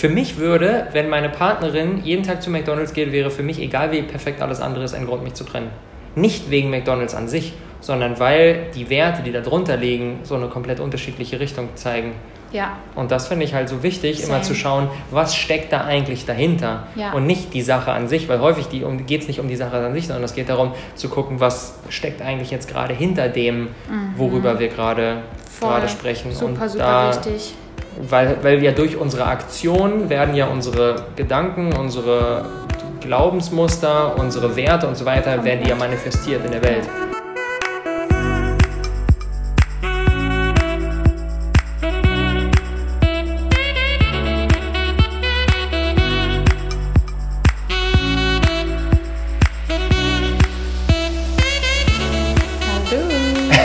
Für mich würde, wenn meine Partnerin jeden Tag zu McDonalds geht, wäre für mich, egal wie perfekt alles andere ist, ein Grund, mich zu trennen. Nicht wegen McDonalds an sich, sondern weil die Werte, die darunter liegen, so eine komplett unterschiedliche Richtung zeigen. Ja. Und das finde ich halt so wichtig, Same. immer zu schauen, was steckt da eigentlich dahinter Ja. und nicht die Sache an sich, weil häufig um, geht es nicht um die Sache an sich, sondern es geht darum zu gucken, was steckt eigentlich jetzt gerade hinter dem, worüber wir Mhm. Gerade sprechen. Super, und super da, wichtig. Weil, weil ja durch unsere Aktion werden ja unsere Gedanken, unsere Glaubensmuster, unsere Werte und so weiter, werden die ja manifestiert in der Welt.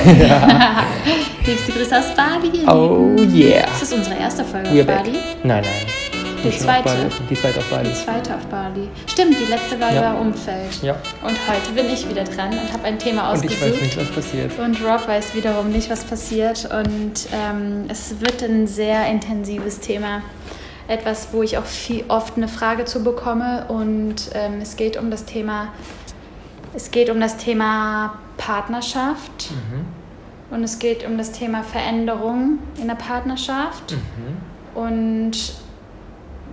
Hallo. Liebste Grüße aus Bali. Oh yeah. Das ist unsere erste Folge We're. Bali. Nein, nein. Die zweite. Die zweite auf Bali. Die zweite auf Bali. Stimmt, die letzte war Ja. über Umfeld. Ja. Und heute bin ich wieder dran und habe ein Thema Und ich ausgesucht. weiß nicht, was passiert. Und Rob weiß wiederum nicht, was passiert. Und ähm, es wird ein sehr intensives Thema. Etwas, wo ich auch viel, oft eine Frage zu bekomme. Und ähm, es geht um das Thema, es geht um das Thema Partnerschaft. Mhm. Und es geht um das Thema Veränderung in der Partnerschaft. Mhm. Und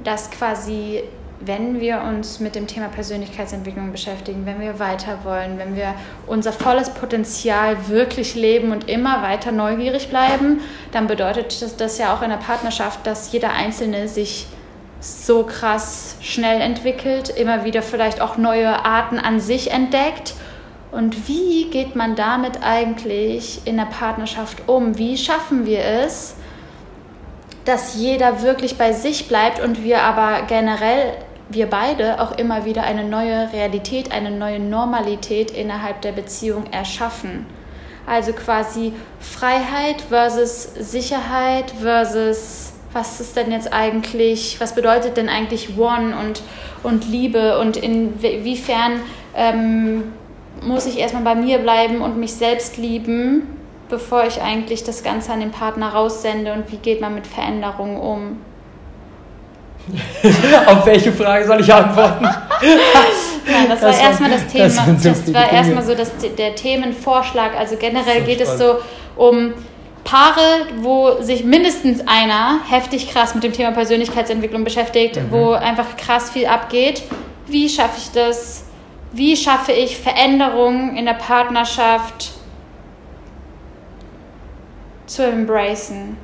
dass quasi, wenn wir uns mit dem Thema Persönlichkeitsentwicklung beschäftigen, wenn wir weiter wollen, wenn wir unser volles Potenzial wirklich leben und immer weiter neugierig bleiben, dann bedeutet das, das ja auch in der Partnerschaft, dass jeder Einzelne sich so krass schnell entwickelt, immer wieder vielleicht auch neue Arten an sich entdeckt. Und wie geht man damit eigentlich in der Partnerschaft um? Wie schaffen wir es, dass jeder wirklich bei sich bleibt und wir aber generell, wir beide, auch immer wieder eine neue Realität, eine neue Normalität innerhalb der Beziehung erschaffen. Also quasi Freiheit versus Sicherheit versus was ist denn jetzt eigentlich, was bedeutet denn eigentlich One und, und Liebe und inwiefern ähm, muss ich erstmal bei mir bleiben und mich selbst lieben, bevor ich eigentlich das Ganze an den Partner raussende und wie geht man mit Veränderungen um? Auf welche Frage soll ich antworten? Ja, das, Das war erstmal das Thema. das Das, so war erstmal so das, der Themenvorschlag. Also generell geht es spannend. so um Paare, wo sich mindestens einer heftig krass mit dem Thema Persönlichkeitsentwicklung beschäftigt, Mhm. wo einfach krass viel abgeht. Wie schaffe ich das? Wie schaffe ich Veränderungen in der Partnerschaft zu embracen?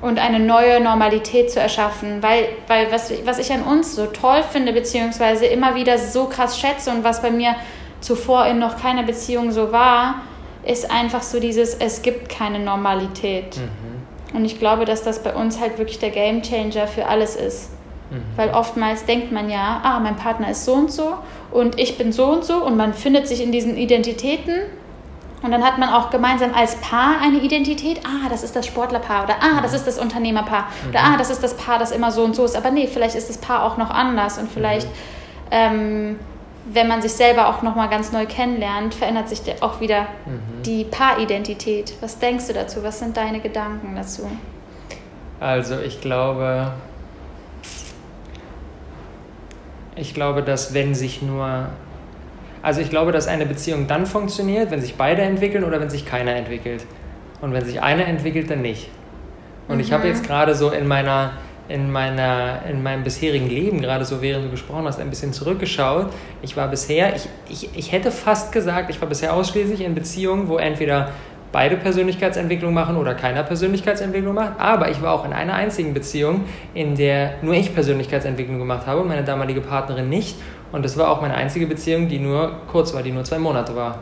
und eine neue Normalität zu erschaffen. Weil, weil was, was ich an uns so toll finde, beziehungsweise immer wieder so krass schätze und was bei mir zuvor in noch keiner Beziehung so war, ist einfach so dieses, es gibt keine Normalität. Und ich glaube, dass das bei uns halt wirklich der Gamechanger für alles ist. Weil oftmals denkt man ja, ah, mein Partner ist so und so und ich bin so und so und man findet sich in diesen Identitäten und dann hat man auch gemeinsam als Paar eine Identität. Ah, das ist das Sportlerpaar oder ah, das ist das Unternehmerpaar oder ah, das ist das Paar, das immer so und so ist. Aber nee, vielleicht ist das Paar auch noch anders und vielleicht, ähm, wenn man sich selber auch noch mal ganz neu kennenlernt, verändert sich auch wieder die Paaridentität. Was denkst du dazu? Was sind deine Gedanken dazu? Also ich glaube, ich glaube, dass wenn sich nur, also ich glaube, dass eine Beziehung dann funktioniert, wenn sich beide entwickeln oder wenn sich keiner entwickelt. Und wenn sich einer entwickelt, dann nicht. Und ich habe jetzt gerade so in meiner, in meiner, in meinem bisherigen Leben, gerade so während du gesprochen hast, ein bisschen zurückgeschaut. Ich war bisher, ich, ich, ich hätte fast gesagt, ich war bisher ausschließlich in Beziehungen, wo entweder beide Persönlichkeitsentwicklung machen oder keiner Persönlichkeitsentwicklung macht. Aber ich war auch in einer einzigen Beziehung, in der nur ich Persönlichkeitsentwicklung gemacht habe und meine damalige Partnerin nicht. Und das war auch meine einzige Beziehung, die nur kurz war, die nur zwei Monate war.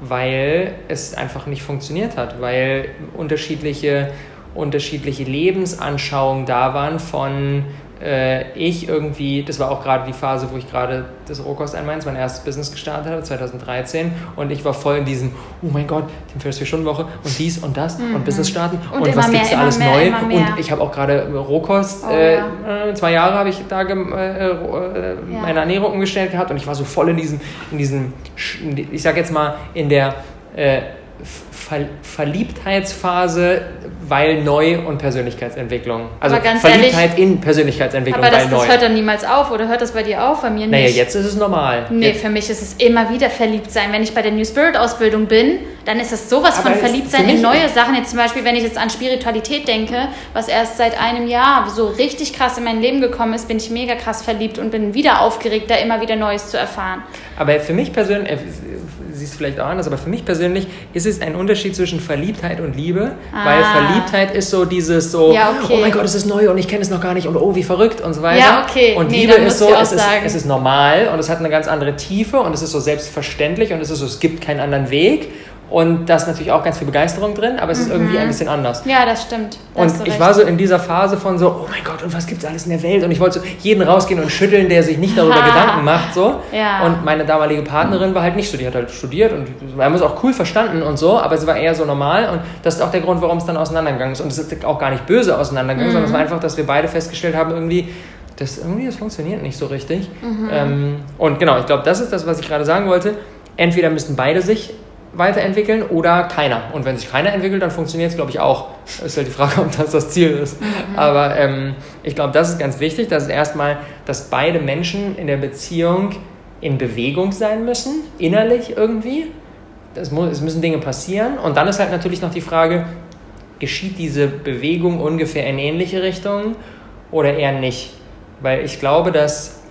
Weil es einfach nicht funktioniert hat, weil unterschiedliche, unterschiedliche Lebensanschauungen da waren von äh, ich irgendwie, das war auch gerade die Phase, wo ich gerade das Rohkost einmeins, mein erstes Business gestartet habe, 2013 und ich war voll in diesem, oh mein Gott, die 40-Stunden-Woche und dies und das und Business starten Mhm. Und und, was mehr, gibt's da alles mehr, neu und ich habe auch gerade Rohkost, Oh, äh, ja. äh, zwei Jahre habe ich da gem- äh, äh, Ja. meine Ernährung umgestellt gehabt und ich war so voll in diesem, in diesem, ich sag jetzt mal, in der, äh, Ver Verliebtheitsphase, weil neu und Persönlichkeitsentwicklung. Also Aber ganz Verliebtheit in Persönlichkeitsentwicklung, Aber das, weil neu. das hört dann niemals auf oder hört das bei dir auf? Bei mir nicht. naja, jetzt ist es normal. Nee, Jetzt, für mich ist es immer wieder verliebt sein. Wenn ich bei der New Spirit Ausbildung bin, dann ist es sowas Aber von verliebt sein in neue Sachen. Jetzt zum Beispiel, wenn ich jetzt an Spiritualität denke, was erst seit einem Jahr so richtig krass in mein Leben gekommen ist, bin ich mega krass verliebt und bin wieder aufgeregt, da immer wieder Neues zu erfahren. aber für mich persönlich, äh, siehst vielleicht auch anders, aber für mich persönlich ist es ein Unterschied zwischen Verliebtheit und Liebe, weil Ah. Verliebtheit ist so dieses so, Ja, okay. oh mein Gott, es ist neu und ich kenne es noch gar nicht und oh, wie verrückt und so weiter. Ja, okay. Und Nee, Liebe ist so, es ist, es ist normal und es hat eine ganz andere Tiefe und es ist so selbstverständlich und es ist so, es gibt keinen anderen Weg und da ist natürlich auch ganz viel Begeisterung drin, aber es ist irgendwie ein bisschen anders. Ja, das stimmt. Da hast Und ich recht. war so in dieser Phase von so, oh mein Gott, und was gibt's alles in der Welt? Und ich wollte so jeden rausgehen und schütteln, der sich nicht darüber Ha. Gedanken macht. so. Ja. Und meine damalige Partnerin war halt nicht so, die hat halt studiert und wir haben es auch cool verstanden und so, aber sie war eher so normal und das ist auch der Grund, warum es dann auseinandergegangen ist. Und es ist auch gar nicht böse auseinandergegangen, sondern es war einfach, dass wir beide festgestellt haben, irgendwie, das, irgendwie, das funktioniert nicht so richtig. Ähm, und genau, ich glaube, das ist das, was ich gerade sagen wollte. Entweder müssen beide sich weiterentwickeln oder keiner. Und wenn sich keiner entwickelt, dann funktioniert es, glaube ich, auch. Ist halt die Frage, ob das das Ziel ist. Aber ähm, ich glaube, das ist ganz wichtig, dass es erstmal, dass beide Menschen in der Beziehung in Bewegung sein müssen, innerlich irgendwie. Es, muss, es müssen Dinge passieren. Und dann ist halt natürlich noch die Frage, geschieht diese Bewegung ungefähr in ähnliche Richtungen oder eher nicht? Weil ich glaube, dass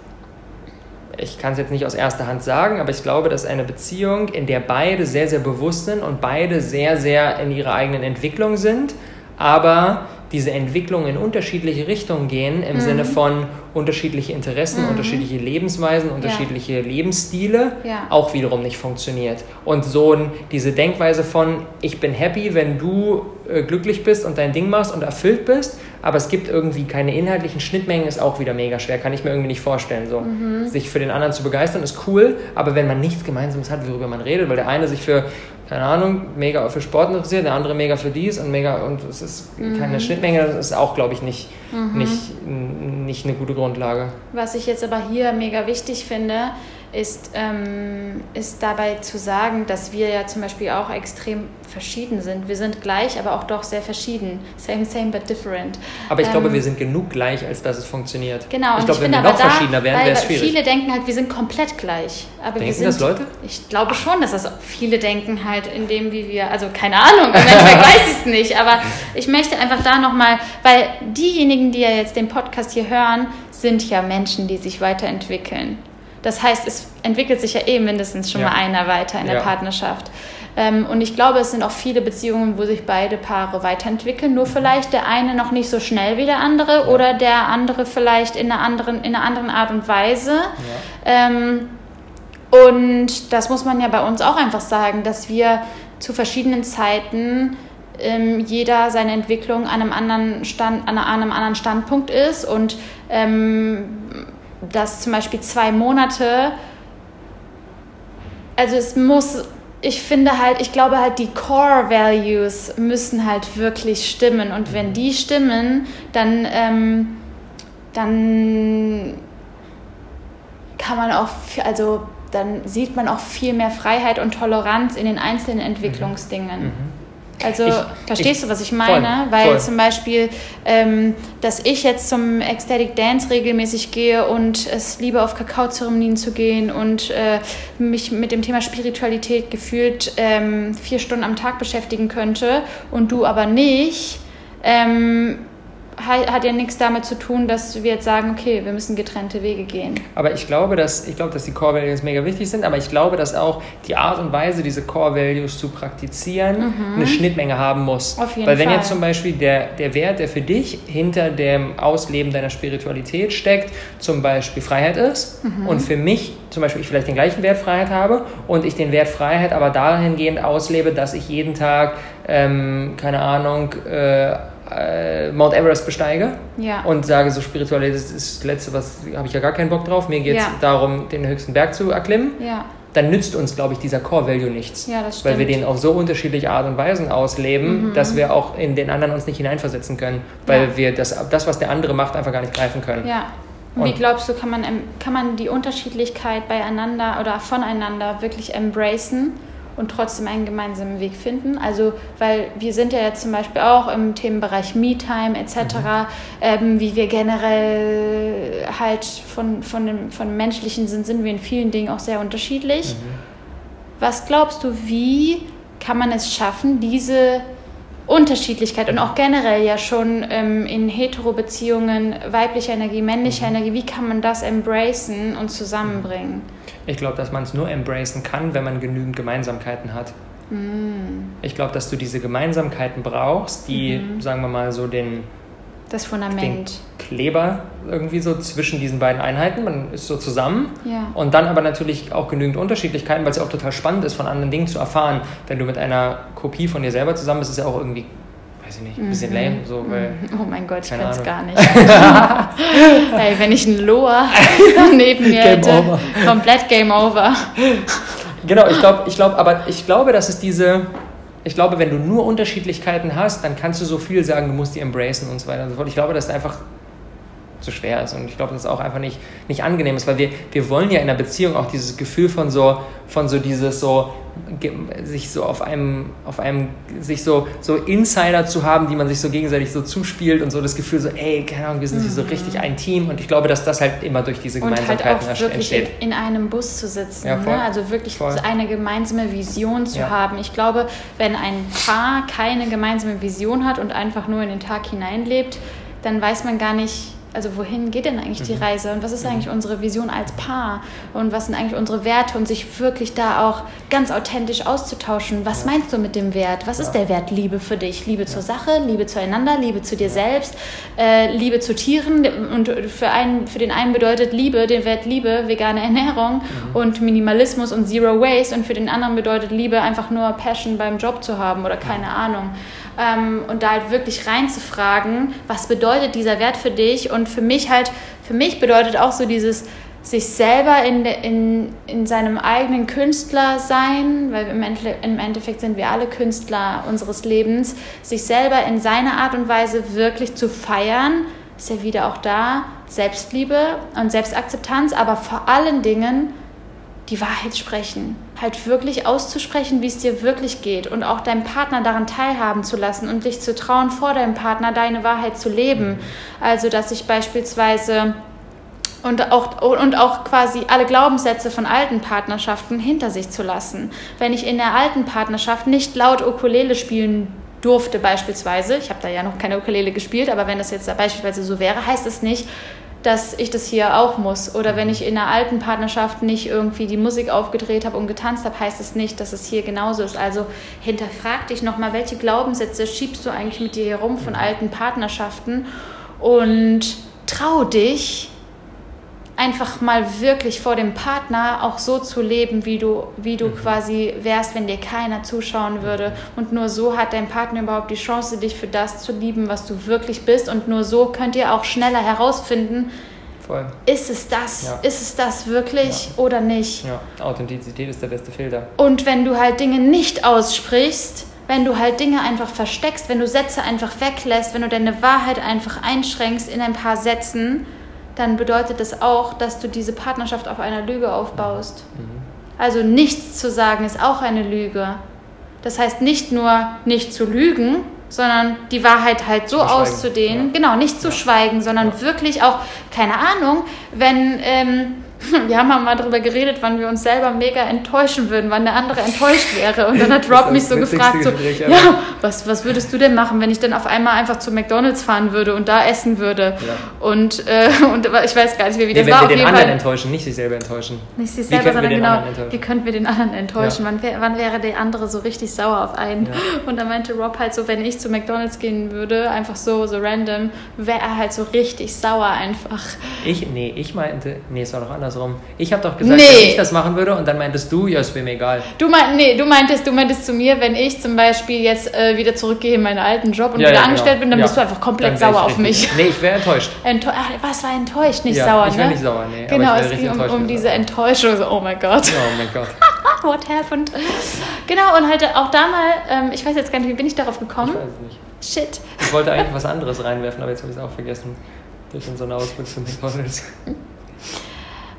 ich kann es jetzt nicht aus erster Hand sagen, aber ich glaube, dass eine Beziehung, in der beide sehr, sehr bewusst sind und beide sehr, sehr in ihrer eigenen Entwicklung sind, aber diese Entwicklung in unterschiedliche Richtungen gehen, im Sinne von unterschiedliche Interessen, unterschiedliche Lebensweisen, unterschiedliche Lebensstile, Ja. auch wiederum nicht funktioniert. Und so diese Denkweise von, ich bin happy, wenn du äh, glücklich bist und dein Ding machst und erfüllt bist, aber es gibt irgendwie keine inhaltlichen Schnittmengen, ist auch wieder mega schwer, kann ich mir irgendwie nicht vorstellen. So. Sich für den anderen zu begeistern ist cool, aber wenn man nichts Gemeinsames hat, worüber man redet, weil der eine sich für, keine Ahnung, mega für Sport interessiert, der andere mega für dies und mega, und es ist keine Schnittmenge, das ist auch, glaube ich, nicht, nicht, n- nicht eine gute Grundlage. Was ich jetzt aber hier mega wichtig finde, ist, ähm, ist dabei zu sagen, dass wir ja zum Beispiel auch extrem verschieden sind. Wir sind gleich, aber auch doch sehr verschieden. Same, same, but different. Aber ich glaube, Ähm, wir sind genug gleich, als dass es funktioniert. Genau, ich glaube, wenn wir noch da, verschiedener wären, wäre es schwierig. Viele denken halt, wir sind komplett gleich. Aber wir Denken sind, das Leute? Ich glaube schon, dass das viele denken halt in dem, wie wir, also keine Ahnung, Endeffekt weiß ich es nicht, aber ich möchte einfach da nochmal, weil diejenigen, die ja jetzt den Podcast hier hören, sind ja Menschen, die sich weiterentwickeln. Das heißt, es entwickelt sich ja eh mindestens schon Ja. mal einer weiter in der Ja. Partnerschaft. Ähm, und ich glaube, es sind auch viele Beziehungen, wo sich beide Paare weiterentwickeln. Nur vielleicht der eine noch nicht so schnell wie der andere oder der andere vielleicht in einer anderen, in einer anderen Art und Weise. Ähm, und das muss man ja bei uns auch einfach sagen, dass wir zu verschiedenen Zeiten ähm, jeder seine Entwicklung an einem anderen, Stand, an einem anderen Standpunkt ist und ähm, dass zum Beispiel zwei Monate, also es muss, ich finde halt, ich glaube halt, die Core Values müssen halt wirklich stimmen. Und wenn die stimmen, dann, ähm, dann kann man auch, also dann sieht man auch viel mehr Freiheit und Toleranz in den einzelnen Entwicklungsdingen. Also Ich- verstehst ich- du, was ich meine? voll, Weil voll. zum Beispiel, ähm, dass ich jetzt zum Ecstatic Dance regelmäßig gehe und es liebe, auf Kakaozeremonien zu gehen und äh, mich mit dem Thema Spiritualität gefühlt ähm, vier Stunden am Tag beschäftigen könnte und du aber nicht, ähm, hat ja nichts damit zu tun, dass wir jetzt sagen, okay, wir müssen getrennte Wege gehen. Aber ich glaube, dass, ich glaube, dass die Core Values mega wichtig sind, aber ich glaube, dass auch die Art und Weise, diese Core Values zu praktizieren, eine Schnittmenge haben muss. Mhm. Auf jeden Weil wenn Fall. jetzt zum Beispiel der, der Wert, der für dich hinter dem Ausleben deiner Spiritualität steckt, zum Beispiel Freiheit ist Mhm. und für mich zum Beispiel ich vielleicht den gleichen Wert Freiheit habe und ich den Wert Freiheit aber dahingehend auslebe, dass ich jeden Tag, ähm, keine Ahnung, äh, äh, Mount Everest besteige Ja. und sage, so Spiritualität ist das Letzte, was habe ich ja gar keinen Bock drauf. Mir geht es Ja. darum, den höchsten Berg zu erklimmen. ja. Dann nützt uns, glaube ich, dieser Core-Value nichts. Weil wir den auf so unterschiedliche Art und Weisen ausleben, dass wir auch in den anderen uns nicht hineinversetzen können. Weil wir das, das, was der andere macht, einfach gar nicht greifen können. Ja. Und wie glaubst du, kann man, kann man die Unterschiedlichkeit beieinander oder voneinander wirklich embracen und trotzdem einen gemeinsamen Weg finden. Also, weil wir sind ja jetzt zum Beispiel auch im Themenbereich Me-Time etc., mhm. ähm, wie wir generell halt von, von, dem, von dem Menschlichen sind, sind wir in vielen Dingen auch sehr unterschiedlich. Mhm. Was glaubst du, wie kann man es schaffen, diese Unterschiedlichkeit und auch generell ja schon ähm, in Hetero-Beziehungen weibliche Energie, männliche mhm. Energie, wie kann man das embracen und zusammenbringen? Ich glaube, dass man es nur embracen kann, wenn man genügend Gemeinsamkeiten hat. Mhm. Ich glaube, dass du diese Gemeinsamkeiten brauchst, die, mhm. sagen wir mal, so den das Fundament. Kleber irgendwie so zwischen diesen beiden Einheiten. Man ist so zusammen. Ja. Und dann aber natürlich auch genügend Unterschiedlichkeiten, weil es ja auch total spannend ist, von anderen Dingen zu erfahren. Wenn du mit einer Kopie von dir selber zusammen bist, ist es ja auch irgendwie, weiß ich nicht, ein bisschen mhm. lame. So, weil, mhm. oh mein Gott, ich kann es gar nicht. hey, wenn ich einen Loa neben mir Game hätte, over. komplett Game Over. Genau, ich glaube, ich glaub, aber ich glaube, dass es diese ich glaube, wenn du nur Unterschiedlichkeiten hast, dann kannst du so viel sagen, du musst die embracen und so weiter und so fort. Ich glaube, dass einfach zu schwer ist und ich glaube, dass es auch einfach nicht, nicht angenehm ist, weil wir, wir wollen ja in einer Beziehung auch dieses Gefühl von so, von so dieses so, sich so auf einem, auf einem, sich so, so Insider zu haben, die man sich so gegenseitig so zuspielt und so das Gefühl so, ey, keine Ahnung, wir sind mhm. hier so richtig ein Team und ich glaube, dass das halt immer durch diese Gemeinsamkeiten und halt auch wirklich entsteht. In, in einem Bus zu sitzen, ja, ne? also wirklich voll. eine gemeinsame Vision zu ja. haben. Ich glaube, wenn ein Paar keine gemeinsame Vision hat und einfach nur in den Tag hineinlebt, dann weiß man gar nicht, also wohin geht denn eigentlich die mhm. Reise und was ist eigentlich mhm. unsere Vision als Paar und was sind eigentlich unsere Werte und sich wirklich da auch ganz authentisch auszutauschen. Was ja. meinst du mit dem Wert? Was ja. ist der Wert Liebe für dich? Liebe ja. zur Sache, Liebe zueinander, Liebe zu dir selbst, äh, Liebe zu Tieren und für, einen, für den einen bedeutet Liebe, den Wert Liebe, vegane Ernährung mhm. und Minimalismus und Zero Waste und für den anderen bedeutet Liebe einfach nur Passion beim Job zu haben oder keine Ahnung ähm, und da halt wirklich reinzufragen, was bedeutet dieser Wert für dich? Und für mich halt, für mich bedeutet auch so dieses sich selber in, in, in seinem eigenen Künstler sein, weil im, im Endeffekt sind wir alle Künstler unseres Lebens, sich selber in seiner Art und Weise wirklich zu feiern, ist ja wieder auch da, Selbstliebe und Selbstakzeptanz, aber vor allen Dingen die Wahrheit sprechen. Halt wirklich auszusprechen, wie es dir wirklich geht und auch deinem Partner daran teilhaben zu lassen und dich zu trauen, vor deinem Partner deine Wahrheit zu leben. Also, dass ich beispielsweise und auch, und auch quasi alle Glaubenssätze von alten Partnerschaften hinter sich zu lassen. Wenn ich in der alten Partnerschaft nicht laut Ukulele spielen durfte beispielsweise, ich habe da ja noch keine Ukulele gespielt, aber wenn das jetzt beispielsweise so wäre, heißt es nicht, dass ich das hier auch muss. Oder wenn ich in einer alten Partnerschaft nicht irgendwie die Musik aufgedreht habe und getanzt habe, heißt es das nicht, dass es hier genauso ist. Also hinterfrag dich nochmal, welche Glaubenssätze schiebst du eigentlich mit dir herum von alten Partnerschaften und trau dich, einfach mal wirklich vor dem Partner auch so zu leben, wie du, wie du mhm. quasi wärst, wenn dir keiner zuschauen würde. Und nur so hat dein Partner überhaupt die Chance, dich für das zu lieben, was du wirklich bist. Und nur so könnt ihr auch schneller herausfinden, Voll. ist es das? Ja. Ist es das wirklich ja. oder nicht? Ja, Authentizität ist der beste Filter. Und wenn du halt Dinge nicht aussprichst, wenn du halt Dinge einfach versteckst, wenn du Sätze einfach weglässt, wenn du deine Wahrheit einfach einschränkst in ein paar Sätzen, dann bedeutet das auch, dass du diese Partnerschaft auf einer Lüge aufbaust. Mhm. Also nichts zu sagen ist auch eine Lüge. Das heißt nicht nur nicht zu lügen, sondern die Wahrheit halt so auszudehnen. Ja. Genau, nicht zu ja. schweigen, sondern ja. wirklich auch, keine Ahnung, wenn ähm, wir haben mal darüber geredet, wann wir uns selber mega enttäuschen würden, wann der andere enttäuscht wäre. Und dann hat Rob mich so gefragt, so, ja, was, was würdest du denn machen, wenn ich dann auf einmal einfach zu McDonalds fahren würde und da essen würde? Ja. Und, äh, und ich weiß gar nicht, wie das nee, war. Wenn wir den anderen Fall, enttäuschen, nicht sich selber enttäuschen. Nicht sich selber, sondern genau, wie könnten wir den anderen enttäuschen? Ja. Wann, wann, wäre der andere so richtig sauer auf einen? Ja. Und dann meinte Rob halt so, wenn ich zu McDonalds gehen würde, einfach so, so random, wäre er halt so richtig sauer einfach. Ich, nee, ich meinte, nee, es war doch anders andersrum. Ich habe doch gesagt, nee. dass ich das machen würde und dann meintest du, ja, es wäre mir egal. Du, mein, nee, du, meintest, du meintest zu mir, wenn ich zum Beispiel jetzt äh, wieder zurückgehe in meinen alten Job und ja, wieder ja, angestellt genau. bin, dann ja. bist du einfach komplett sauer auf mich. Nee, ich wäre enttäuscht. Enttäu Ach, was war enttäuscht, nicht sauer, ich ne? Ich nicht sauer, nee. Genau, es ging um, um diese Enttäuschung. So, oh mein Gott. Oh mein Gott. What happened? Genau, und halt auch da mal, ähm, ich weiß jetzt gar nicht, wie bin ich darauf gekommen? Ich weiß es nicht. Shit. Ich wollte eigentlich was anderes reinwerfen, aber jetzt habe ich es auch vergessen. Durch unseren Ausflug zu McDonalds.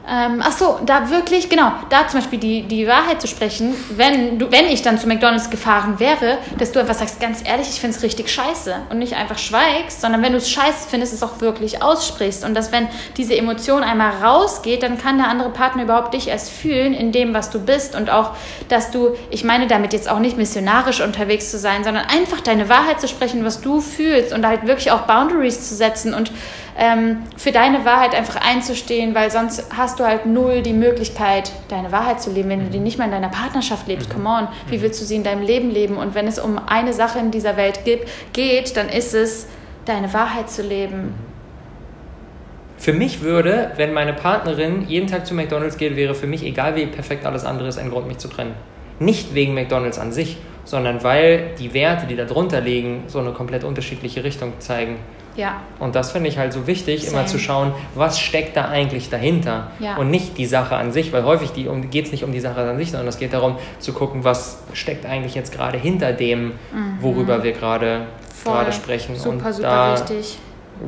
Ähm, ach so, da wirklich, genau, da zum Beispiel die, die Wahrheit zu sprechen, wenn, du, wenn ich dann zu McDonalds gefahren wäre, dass du einfach sagst, ganz ehrlich, ich finde es richtig scheiße. Und nicht einfach schweigst, sondern wenn du es scheiße findest, es auch wirklich aussprichst. Und dass wenn diese Emotion einmal rausgeht, dann kann der andere Partner überhaupt dich erst fühlen in dem, was du bist. Und auch, dass du, ich meine damit jetzt auch nicht missionarisch unterwegs zu sein, sondern einfach deine Wahrheit zu sprechen, was du fühlst und halt wirklich auch Boundaries zu setzen und ähm, für deine Wahrheit einfach einzustehen, weil sonst hast du halt null die Möglichkeit, deine Wahrheit zu leben, wenn du die nicht mal in deiner Partnerschaft lebst. Mhm. Come on, wie willst du sie in deinem Leben leben? Und wenn es um eine Sache in dieser Welt gibt, geht, dann ist es, deine Wahrheit zu leben. Für mich würde, wenn meine Partnerin jeden Tag zu McDonalds geht, wäre für mich, egal wie perfekt alles andere ist, ein Grund, mich zu trennen. Nicht wegen McDonalds an sich, sondern weil die Werte, die darunter liegen, so eine komplett unterschiedliche Richtung zeigen. Ja. Und das finde ich halt so wichtig, Same. immer zu schauen, was steckt da eigentlich dahinter ja. und nicht die Sache an sich, weil häufig um, geht es nicht um die Sache an sich, sondern es geht darum zu gucken, was steckt eigentlich jetzt gerade hinter dem, mhm. worüber wir gerade sprechen. Super, und super da, wichtig.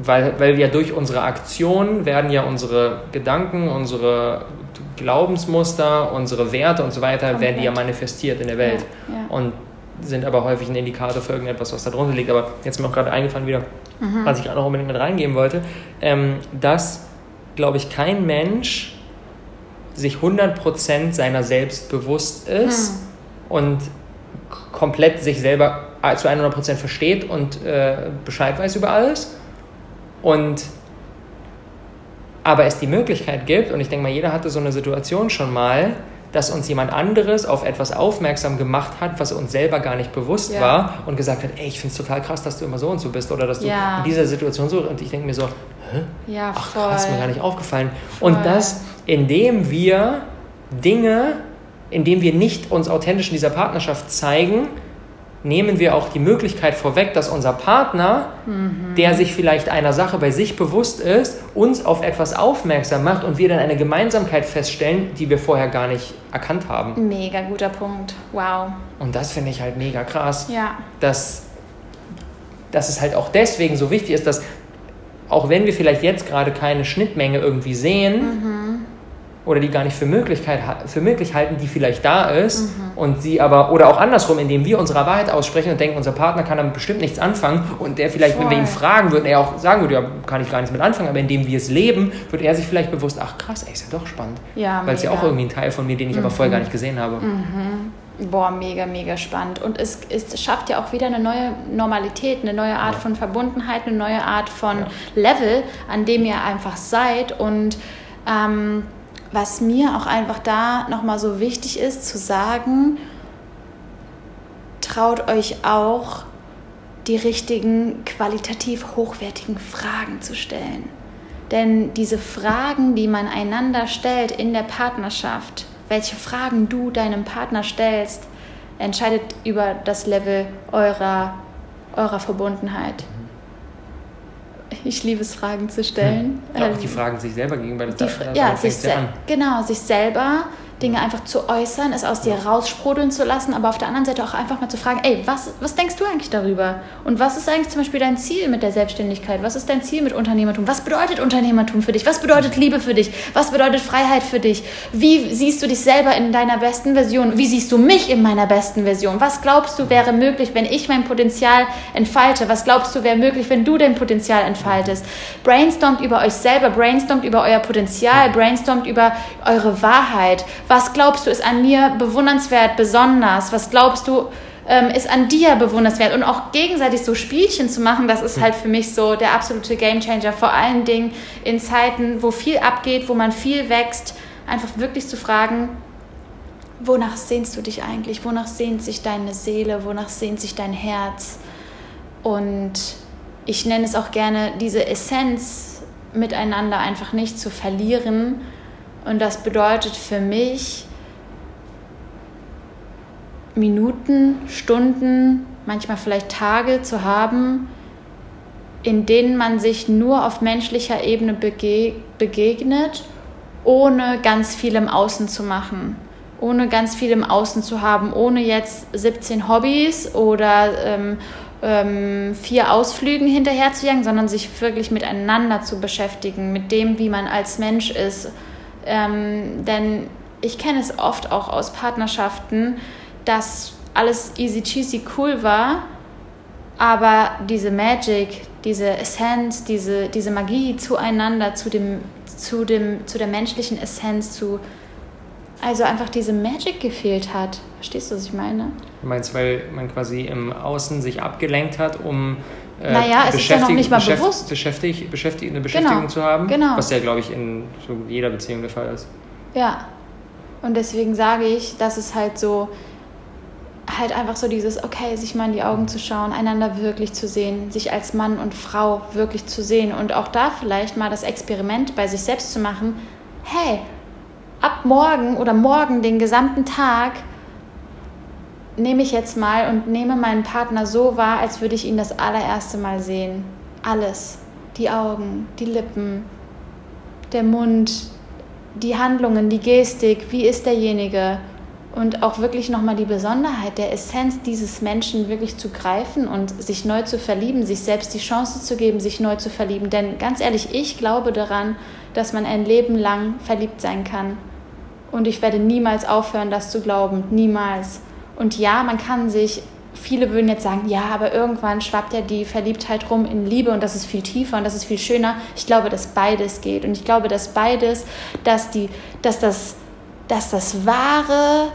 Weil, weil wir durch unsere Aktionen werden ja unsere Gedanken, unsere Glaubensmuster, unsere Werte und so weiter, Komplett. werden ja manifestiert in der Welt. Ja, ja. Und sind aber häufig ein Indikator für irgendetwas, was da drunter liegt. Aber jetzt ist mir auch gerade eingefallen wieder, mhm. was ich gerade noch unbedingt mit reingeben wollte, ähm, dass, glaube ich, kein Mensch sich 100% seiner selbst bewusst ist mhm. und komplett sich selber zu 100% versteht und äh, Bescheid weiß über alles. Und aber es die Möglichkeit gibt, und ich denke mal, jeder hatte so eine Situation schon mal, dass uns jemand anderes auf etwas aufmerksam gemacht hat, was uns selber gar nicht bewusst ja. war und gesagt hat, ey, ich finde es total krass, dass du immer so und so bist oder dass du ja. in dieser Situation so und ich denke mir so, hä? Ja, Ach krass, mir gar nicht aufgefallen. Voll. Und das, indem wir Dinge, indem wir nicht uns authentisch in dieser Partnerschaft zeigen, nehmen wir auch die Möglichkeit vorweg, dass unser Partner, mhm. der sich vielleicht einer Sache bei sich bewusst ist, uns auf etwas aufmerksam macht und wir dann eine Gemeinsamkeit feststellen, die wir vorher gar nicht erkannt haben. Mega guter Punkt. Wow. Und das finde ich halt mega krass. Ja. Dass, dass es halt auch deswegen so wichtig ist, dass auch wenn wir vielleicht jetzt gerade keine Schnittmenge irgendwie sehen, mhm oder die gar nicht für, Möglichkeit, für möglich halten, die vielleicht da ist mhm. und sie aber, oder auch andersrum, indem wir unsere Wahrheit aussprechen und denken, unser Partner kann damit bestimmt nichts anfangen und der vielleicht, Voll. wenn wir ihn fragen würden, er auch sagen würde, ja, kann ich gar nichts mit anfangen, aber indem wir es leben, wird er sich vielleicht bewusst, ach krass, ey, ist ja doch spannend. Ja, Weil es ja auch irgendwie ein Teil von mir, den ich mhm. aber vorher gar nicht gesehen habe. Mhm. Boah, mega, mega spannend. Und es, es schafft ja auch wieder eine neue Normalität, eine neue Art ja. von Verbundenheit, eine neue Art von ja. Level, an dem ihr einfach seid und ähm, was mir auch einfach da nochmal so wichtig ist zu sagen, traut euch auch die richtigen, qualitativ hochwertigen Fragen zu stellen. Denn diese Fragen, die man einander stellt in der Partnerschaft, welche Fragen du deinem Partner stellst, entscheidet über das Level eurer, eurer Verbundenheit. Ich liebe es, Fragen zu stellen. Hm. Ja, auch die Fragen sich selber gegenüber. Das die, ja, sich se genau, sich selber Dinge einfach zu äußern, es aus dir raussprudeln zu lassen, aber auf der anderen Seite auch einfach mal zu fragen, ey, was, was denkst du eigentlich darüber? Und was ist eigentlich zum Beispiel dein Ziel mit der Selbstständigkeit? Was ist dein Ziel mit Unternehmertum? Was bedeutet Unternehmertum für dich? Was bedeutet Liebe für dich? Was bedeutet Freiheit für dich? Wie siehst du dich selber in deiner besten Version? Wie siehst du mich in meiner besten Version? Was glaubst du wäre möglich, wenn ich mein Potenzial entfalte? Was glaubst du wäre möglich, wenn du dein Potenzial entfaltest? Brainstormt über euch selber, brainstormt über euer Potenzial, brainstormt über eure Wahrheit. Was glaubst du ist an mir bewundernswert, besonders? Was glaubst du ähm, ist an dir bewundernswert? Und auch gegenseitig so Spielchen zu machen, das ist halt für mich so der absolute Gamechanger. Vor allen Dingen in Zeiten, wo viel abgeht, wo man viel wächst, einfach wirklich zu fragen, wonach sehnst du dich eigentlich? Wonach sehnt sich deine Seele? Wonach sehnt sich dein Herz? Und ich nenne es auch gerne diese Essenz miteinander einfach nicht zu verlieren, und das bedeutet für mich Minuten, Stunden, manchmal vielleicht Tage zu haben, in denen man sich nur auf menschlicher Ebene bege begegnet, ohne ganz viel im Außen zu machen, ohne ganz viel im Außen zu haben, ohne jetzt 17 Hobbys oder ähm, ähm, vier Ausflügen hinterher zu jagen, sondern sich wirklich miteinander zu beschäftigen, mit dem, wie man als Mensch ist Ähm, denn ich kenne es oft auch aus Partnerschaften, dass alles easy cheesy cool war, aber diese Magic, diese Essenz, diese, diese Magie zueinander, zu, dem, zu, dem, zu der menschlichen Essenz, zu, also einfach diese Magic gefehlt hat. Verstehst du, was ich meine? Du meinst, weil man quasi im Außen sich abgelenkt hat, um äh, naja, es ist ja noch nicht mal beschäft bewusst. Beschäftigt, beschäftigt, eine Beschäftigung genau, zu haben, genau. was ja, glaube ich, in so jeder Beziehung der Fall ist. Ja, und deswegen sage ich, dass es halt so, halt einfach so dieses, okay, sich mal in die Augen zu schauen, einander wirklich zu sehen, sich als Mann und Frau wirklich zu sehen und auch da vielleicht mal das Experiment bei sich selbst zu machen, hey, ab morgen oder morgen den gesamten Tag nehme ich jetzt mal und nehme meinen Partner so wahr, als würde ich ihn das allererste Mal sehen. Alles. Die Augen, die Lippen, der Mund, die Handlungen, die Gestik, wie ist derjenige? Und auch wirklich nochmal die Besonderheit der Essenz dieses Menschen wirklich zu greifen und sich neu zu verlieben, sich selbst die Chance zu geben, sich neu zu verlieben. Denn ganz ehrlich, ich glaube daran, dass man ein Leben lang verliebt sein kann. Und ich werde niemals aufhören, das zu glauben. Niemals. Und ja, man kann sich, viele würden jetzt sagen, ja, aber irgendwann schwappt ja die Verliebtheit rum in Liebe und das ist viel tiefer und das ist viel schöner. Ich glaube, dass beides geht. Und ich glaube, dass beides, dass, die, dass, das, dass das wahre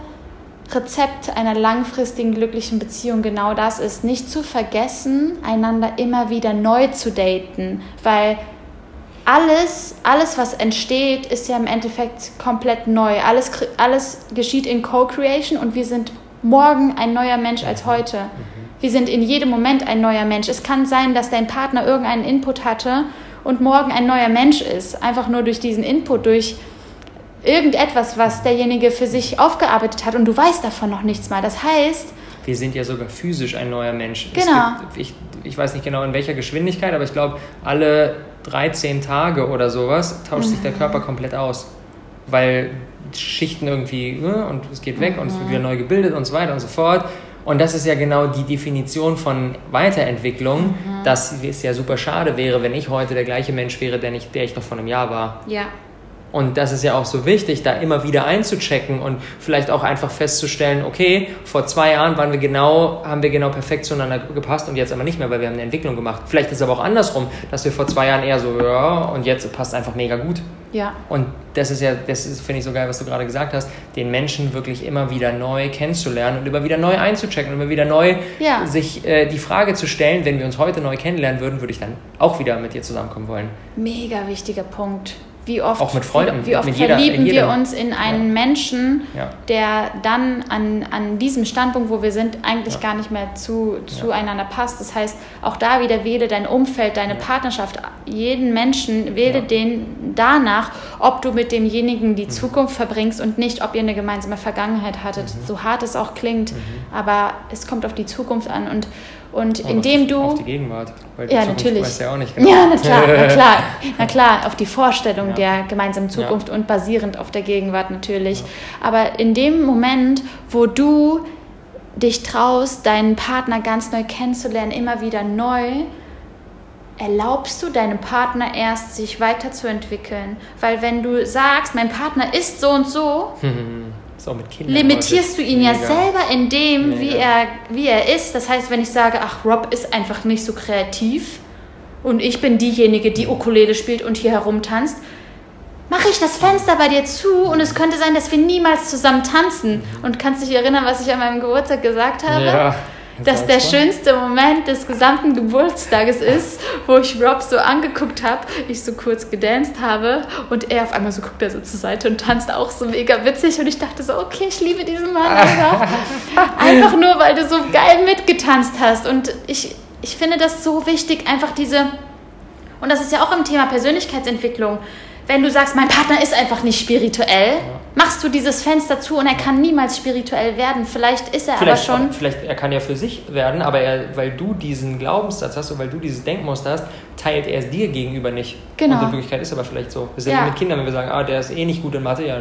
Rezept einer langfristigen glücklichen Beziehung genau das ist, nicht zu vergessen, einander immer wieder neu zu daten, weil alles, alles, was entsteht, ist ja im Endeffekt komplett neu. Alles, alles geschieht in Co-Creation und wir sind morgen ein neuer Mensch als heute. Wir sind in jedem Moment ein neuer Mensch. Es kann sein, dass dein Partner irgendeinen Input hatte und morgen ein neuer Mensch ist. Einfach nur durch diesen Input, durch irgendetwas, was derjenige für sich aufgearbeitet hat und du weißt davon noch nichts mal. Das heißt, wir sind ja sogar physisch ein neuer Mensch. Genau. Gibt, ich, ich weiß nicht genau in welcher Geschwindigkeit, aber ich glaube, alle 13 Tage oder sowas tauscht mhm. sich der mhm. Körper komplett aus. Weil Schichten irgendwie ne, und es geht weg mhm. und es wird wieder neu gebildet und so weiter und so fort. Und das ist ja genau die Definition von Weiterentwicklung, mhm. dass es ja super schade wäre, wenn ich heute der gleiche Mensch wäre, der ich, der ich noch vor einem Jahr war. Ja. Und das ist ja auch so wichtig, da immer wieder einzuchecken und vielleicht auch einfach festzustellen, okay, vor zwei Jahren waren wir genau, haben wir genau perfekt zueinander gepasst und jetzt aber nicht mehr, weil wir haben eine Entwicklung gemacht. Vielleicht ist es aber auch andersrum, dass wir vor zwei Jahren eher so, ja, und jetzt passt einfach mega gut. Ja. Und das ist ja, das ist, finde ich so geil, was du gerade gesagt hast, den Menschen wirklich immer wieder neu kennenzulernen und immer wieder neu einzuchecken und immer wieder neu ja. sich äh, die Frage zu stellen, wenn wir uns heute neu kennenlernen würden, würde ich dann auch wieder mit dir zusammenkommen wollen. Mega wichtiger Punkt. Wie oft, auch mit Freunden, wie, wie oft mit verlieben jeder, wir uns in einen ja. Menschen, ja. der dann an, an diesem Standpunkt, wo wir sind, eigentlich ja. gar nicht mehr zu, zueinander passt. Das heißt, auch da wieder wähle dein Umfeld, deine Partnerschaft, jeden Menschen, wähle den danach, ob du mit demjenigen die mhm. Zukunft verbringst und nicht, ob ihr eine gemeinsame Vergangenheit hattet. Mhm. So hart es auch klingt, mhm. aber es kommt auf die Zukunft an und und oh, indem du. Auf die Gegenwart. Weil ja, Zukunft natürlich. Ja, auch nicht genau. ja, na klar, na klar. Na klar, auf die Vorstellung ja. der gemeinsamen Zukunft ja. und basierend auf der Gegenwart natürlich. Aber in dem Moment, wo du dich traust, deinen Partner ganz neu kennenzulernen, immer wieder neu, erlaubst du deinem Partner erst, sich weiterzuentwickeln. Weil wenn du sagst, mein Partner ist so und so, auch mit Kindern. Limitierst du ihn mega. ja selber in dem, wie er, wie er ist. Das heißt, wenn ich sage, ach, Rob ist einfach nicht so kreativ und ich bin diejenige, die Ukulele spielt und hier herumtanzt, mache ich das Fenster bei dir zu und es könnte sein, dass wir niemals zusammen tanzen. Mhm. Und kannst du dich erinnern, was ich an meinem Geburtstag gesagt habe? Ja dass der schönste Moment des gesamten Geburtstages ist, wo ich Rob so angeguckt habe, ich so kurz gedanced habe und er auf einmal so guckt er so zur Seite und tanzt auch so mega witzig und ich dachte so, okay, ich liebe diesen Mann einfach. einfach nur, weil du so geil mitgetanzt hast und ich, ich finde das so wichtig, einfach diese, und das ist ja auch im Thema Persönlichkeitsentwicklung, wenn du sagst, mein Partner ist einfach nicht spirituell, ja. machst du dieses Fenster zu und er kann niemals spirituell werden. Vielleicht ist er vielleicht, aber schon. Vielleicht er kann ja für sich werden, aber er, weil du diesen Glaubenssatz hast und weil du dieses Denkmuster hast, teilt er es dir gegenüber nicht. Genau. Und in Wirklichkeit ist aber vielleicht so. Wir sind ja. mit Kindern, wenn wir sagen, ah, der ist eh nicht gut in Mathe, ja.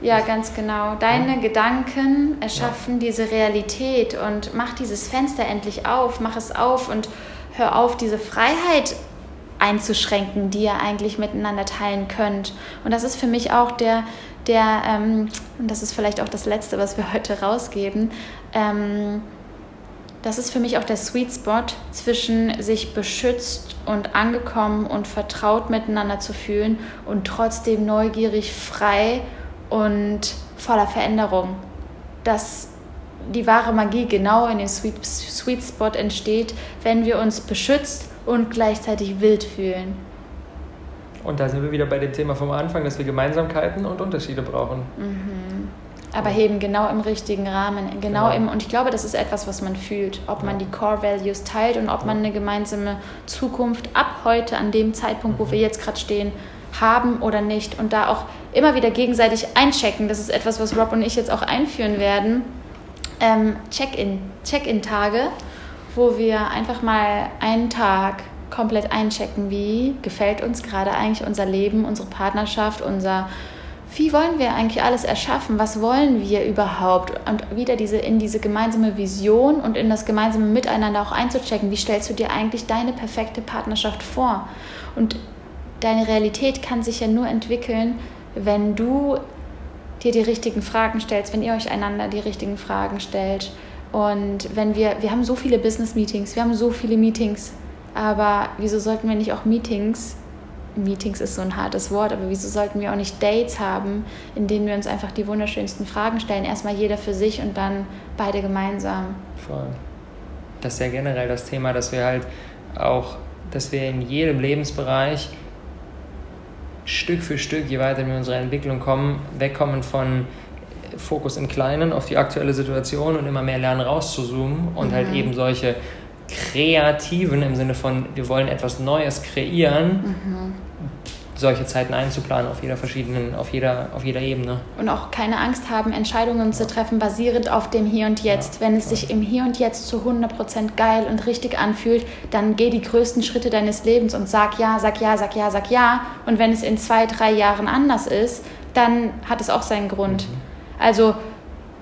Ja, ganz genau. Deine ja. Gedanken erschaffen ja. diese Realität und mach dieses Fenster endlich auf, mach es auf und hör auf, diese Freiheit einzuschränken, die ihr eigentlich miteinander teilen könnt. Und das ist für mich auch der, der ähm, und das ist vielleicht auch das Letzte, was wir heute rausgeben, ähm, das ist für mich auch der Sweet Spot zwischen sich beschützt und angekommen und vertraut miteinander zu fühlen und trotzdem neugierig, frei und voller Veränderung. Dass die wahre Magie genau in dem Sweet, Sweet Spot entsteht, wenn wir uns beschützt und gleichzeitig wild fühlen. Und da sind wir wieder bei dem Thema vom Anfang, dass wir Gemeinsamkeiten und Unterschiede brauchen. Mhm. Aber eben genau im richtigen Rahmen, genau, genau, im, und ich glaube, das ist etwas, was man fühlt, ob ja. man die Core Values teilt und ob ja. man eine gemeinsame Zukunft ab heute, an dem Zeitpunkt, wo wir mhm. jetzt gerade stehen, haben oder nicht. Und da auch immer wieder gegenseitig einchecken. Das ist etwas, was Rob und ich jetzt auch einführen werden. Ähm, Check-in, Check-in-Tage, wo wir einfach mal einen Tag komplett einchecken, wie gefällt uns gerade eigentlich unser Leben, unsere Partnerschaft, unser wie wollen wir eigentlich alles erschaffen? Was wollen wir überhaupt? Und wieder diese, in diese gemeinsame Vision und in das gemeinsame Miteinander auch einzuchecken. Wie stellst du dir eigentlich deine perfekte Partnerschaft vor? Und deine Realität kann sich ja nur entwickeln, wenn du dir die richtigen Fragen stellst, wenn ihr euch einander die richtigen Fragen stellt. Und wenn wir, wir haben so viele Business-Meetings, wir haben so viele Meetings, aber wieso sollten wir nicht auch Meetings, Meetings ist so ein hartes Wort, aber wieso sollten wir auch nicht Dates haben, in denen wir uns einfach die wunderschönsten Fragen stellen? Erstmal jeder für sich und dann beide gemeinsam. Voll. Das ist ja generell das Thema, dass wir halt auch, dass wir in jedem Lebensbereich Stück für Stück, je weiter wir in unserer Entwicklung kommen, wegkommen von Fokus im Kleinen auf die aktuelle Situation und immer mehr lernen rauszuzoomen und halt mhm. halt eben solche kreativen im Sinne von, wir wollen etwas Neues kreieren, mhm. solche Zeiten einzuplanen auf jeder verschiedenen, auf jeder, auf jeder Ebene. Und auch keine Angst haben, Entscheidungen zu treffen, basierend auf dem Hier und Jetzt. Ja. Wenn es sich im Hier und Jetzt zu 100% geil und richtig anfühlt, dann geh die größten Schritte deines Lebens und sag ja, sag ja, sag ja, sag ja. Und wenn es in zwei, drei Jahren anders ist, dann hat es auch seinen Grund. Mhm. Also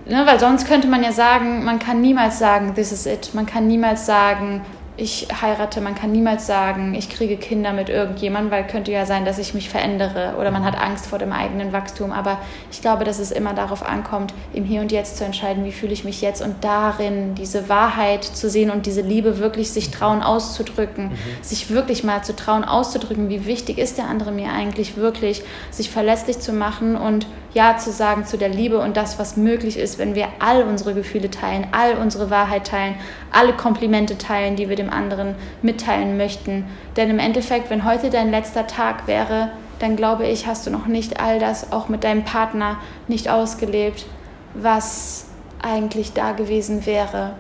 Ne, weil sonst könnte man ja sagen, man kann niemals sagen, this is it. Man kann niemals sagen, ich heirate, man kann niemals sagen, ich kriege Kinder mit irgendjemandem, weil könnte ja sein, dass ich mich verändere oder man hat Angst vor dem eigenen Wachstum. Aber ich glaube, dass es immer darauf ankommt, im Hier und Jetzt zu entscheiden, wie fühle ich mich jetzt und darin diese Wahrheit zu sehen und diese Liebe wirklich sich trauen auszudrücken, mhm. sich wirklich mal zu trauen auszudrücken, wie wichtig ist der andere mir eigentlich wirklich, sich verletzlich zu machen und ja zu sagen zu der Liebe und das, was möglich ist, wenn wir all unsere Gefühle teilen, all unsere Wahrheit teilen, alle Komplimente teilen, die wir dem anderen mitteilen möchten. Denn im Endeffekt, wenn heute dein letzter Tag wäre, dann glaube ich, hast du noch nicht all das auch mit deinem Partner nicht ausgelebt, was eigentlich da gewesen wäre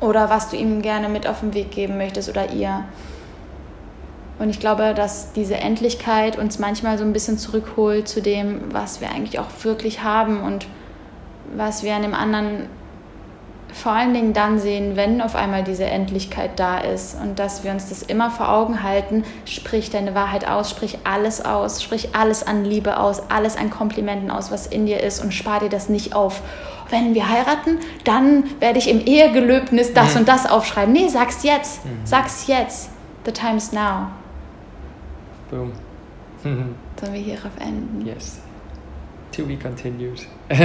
oder was du ihm gerne mit auf den Weg geben möchtest oder ihr. Und ich glaube, dass diese Endlichkeit uns manchmal so ein bisschen zurückholt zu dem, was wir eigentlich auch wirklich haben und was wir an dem anderen vor allen Dingen dann sehen, wenn auf einmal diese Endlichkeit da ist und dass wir uns das immer vor Augen halten, sprich deine Wahrheit aus, sprich alles aus, sprich alles an Liebe aus, alles an Komplimenten aus, was in dir ist und spar dir das nicht auf. Wenn wir heiraten, dann werde ich im Ehegelöbnis das mhm. und das aufschreiben. Nee, sag's jetzt. Mhm. Sag's jetzt. The time's now. Boom. Sollen wir hierauf enden? Yes. To be continued.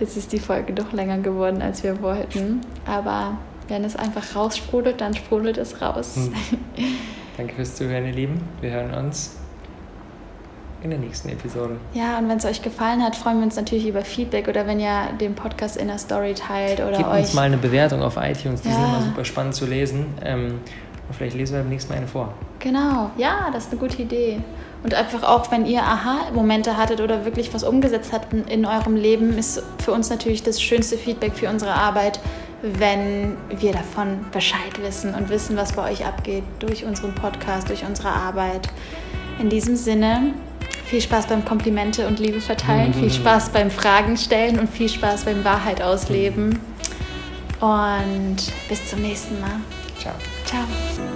Jetzt ist die Folge doch länger geworden, als wir wollten. Aber wenn es einfach raussprudelt, dann sprudelt es raus. Hm. Danke fürs Zuhören, ihr Lieben. Wir hören uns in der nächsten Episode. Ja, und wenn es euch gefallen hat, freuen wir uns natürlich über Feedback oder wenn ihr den Podcast in der Story teilt oder Gebt euch. uns mal eine Bewertung auf iTunes, die ja. sind immer super spannend zu lesen. Ähm, und vielleicht lesen wir beim nächsten Mal eine vor. Genau, ja, das ist eine gute Idee. Und einfach auch, wenn ihr Aha-Momente hattet oder wirklich was umgesetzt habt in eurem Leben, ist für uns natürlich das schönste Feedback für unsere Arbeit, wenn wir davon Bescheid wissen und wissen, was bei euch abgeht durch unseren Podcast, durch unsere Arbeit. In diesem Sinne, viel Spaß beim Komplimente und Liebe verteilen, viel Spaß beim Fragen stellen und viel Spaß beim Wahrheit ausleben. Und bis zum nächsten Mal. Ciao. Ciao.